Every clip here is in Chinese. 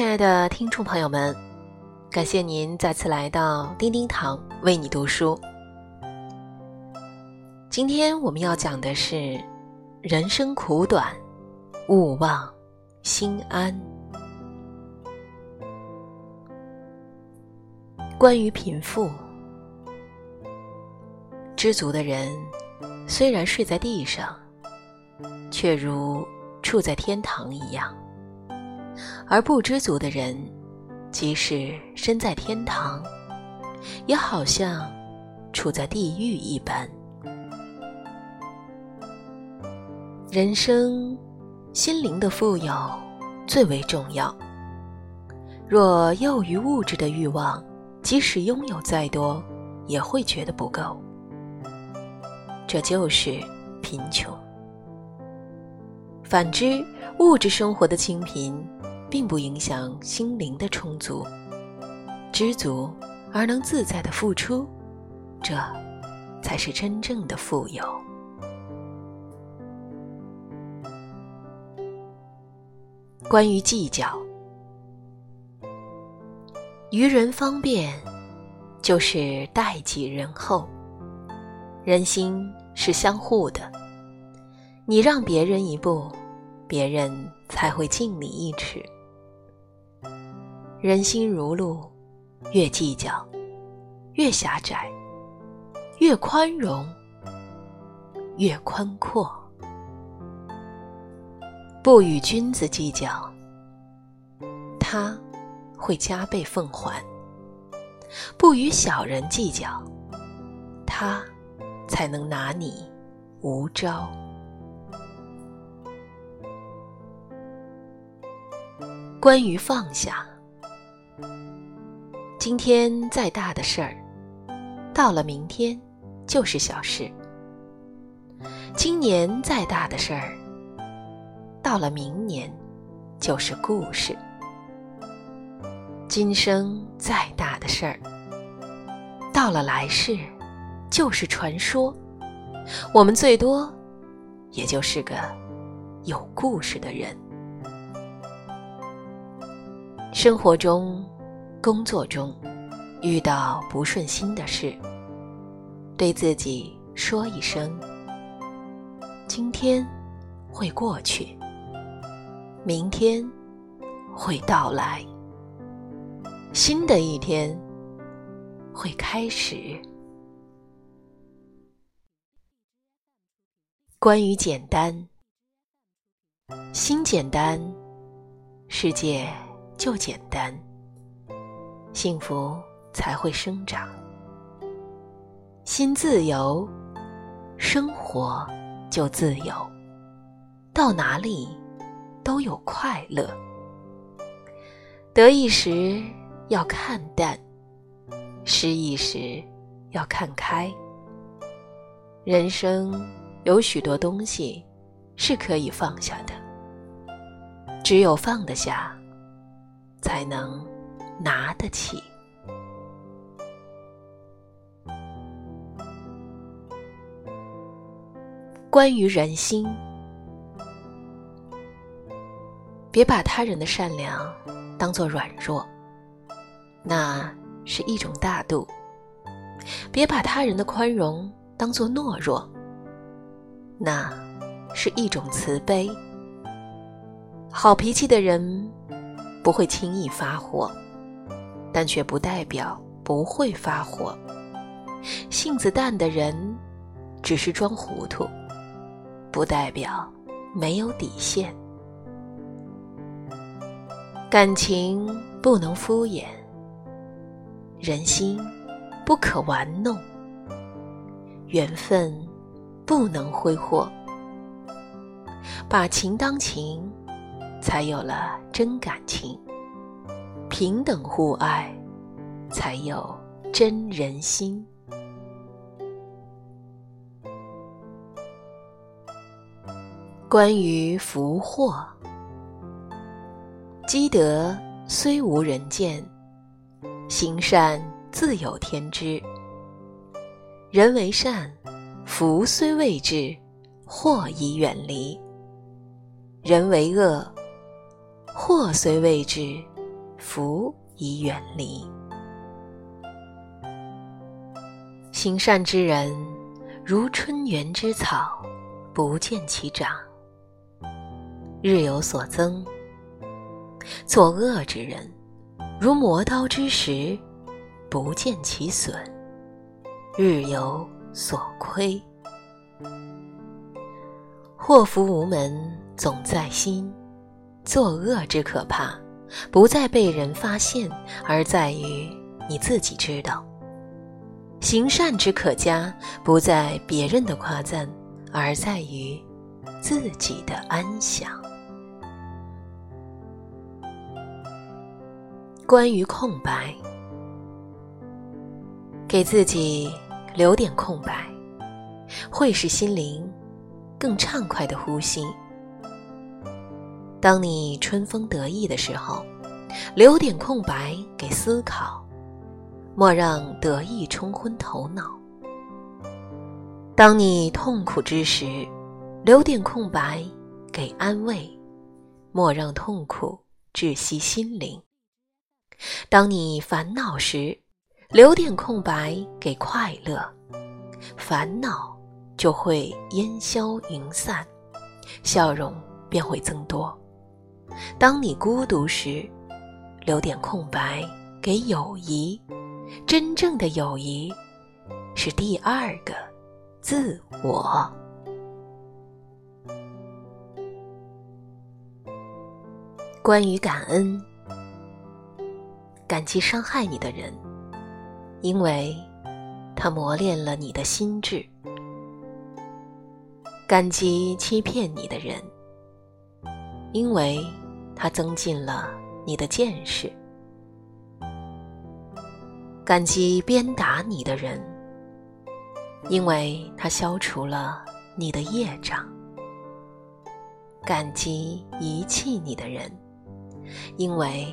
亲爱的听众朋友们，感谢您再次来到叮叮堂为你读书。今天我们要讲的是：人生苦短，勿忘心安。关于贫富，知足的人虽然睡在地上，却如处在天堂一样。而不知足的人，即使身在天堂，也好像处在地狱一般。人生，心灵的富有最为重要。若囿于物质的欲望，即使拥有再多，也会觉得不够。这就是贫穷。反之，物质生活的清贫。并不影响心灵的充足，知足而能自在的付出，这才是真正的富有。关于计较，于人方便，就是待己仁厚。人心是相互的，你让别人一步，别人才会敬你一尺。人心如路，越计较，越狭窄；越宽容，越宽阔。不与君子计较，他会加倍奉还；不与小人计较，他才能拿你无招。关于放下。今天再大的事儿，到了明天就是小事；今年再大的事儿，到了明年就是故事；今生再大的事儿，到了来世就是传说。我们最多也就是个有故事的人。生活中。工作中遇到不顺心的事，对自己说一声：“今天会过去，明天会到来，新的一天会开始。”关于简单，心简单，世界就简单。幸福才会生长，心自由，生活就自由，到哪里都有快乐。得意时要看淡，失意时要看开。人生有许多东西是可以放下的，只有放得下，才能。拿得起。关于人心，别把他人的善良当做软弱，那是一种大度；别把他人的宽容当做懦弱，那是一种慈悲。好脾气的人不会轻易发火。但却不代表不会发火。性子淡的人，只是装糊涂，不代表没有底线。感情不能敷衍，人心不可玩弄，缘分不能挥霍。把情当情，才有了真感情。平等互爱，才有真人心。关于福祸，积德虽无人见，行善自有天知。人为善，福虽未至，祸已远离；人为恶，祸虽未至。福已远离。行善之人，如春园之草，不见其长，日有所增；作恶之人，如磨刀之石，不见其损，日有所亏。祸福无门，总在心。作恶之可怕，不在被人发现，而在于你自己知道。行善之可嘉，不在别人的夸赞，而在于自己的安详。关于空白，给自己留点空白，会使心灵更畅快的呼吸。当你春风得意的时候，留点空白给思考。莫让得意冲昏头脑。当你痛苦之时，留点空白给安慰；莫让痛苦窒息心灵。当你烦恼时，留点空白给快乐，烦恼就会烟消云散，笑容便会增多。当你孤独时，留点空白给友谊。真正的友谊，是第二个自我。关于感恩，感激伤害你的人，因为他磨练了你的心智；感激欺骗你的人，因为他增进了你的见识。感激鞭打你的人，因为他消除了你的业障；感激遗弃你的人，因为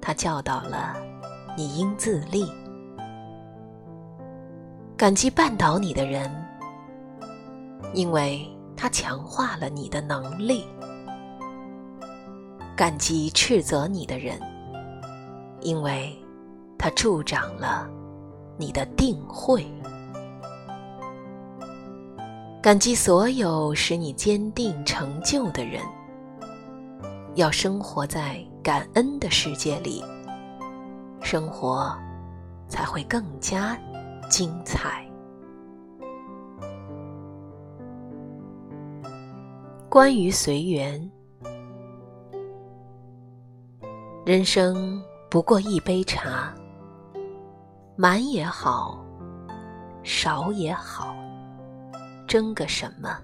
他教导了你应自立；感激绊倒你的人，因为他强化了你的能力；感激斥责你的人，因为。他助长了你的定慧，感激所有使你坚定成就的人。要生活在感恩的世界里，生活才会更加精彩。关于随缘，人生不过一杯茶。满也好，少也好，争个什么？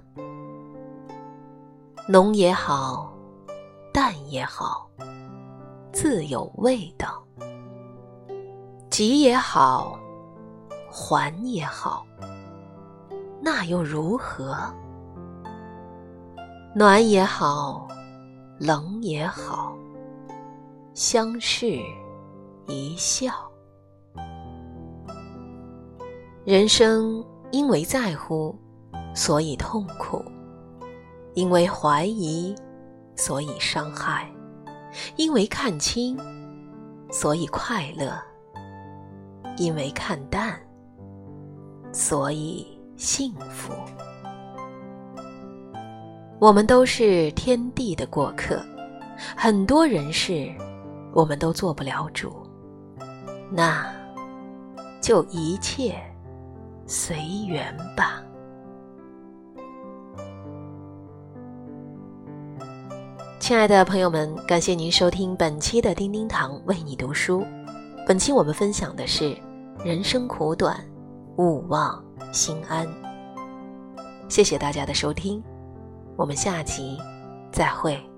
浓也好，淡也好，自有味道。急也好，缓也好，那又如何？暖也好，冷也好，相视一笑。人生因为在乎，所以痛苦；因为怀疑，所以伤害；因为看清，所以快乐；因为看淡，所以幸福。我们都是天地的过客，很多人事，我们都做不了主，那就一切。随缘吧，亲爱的朋友们，感谢您收听本期的叮叮堂为你读书。本期我们分享的是：人生苦短，勿忘心安。谢谢大家的收听，我们下集再会。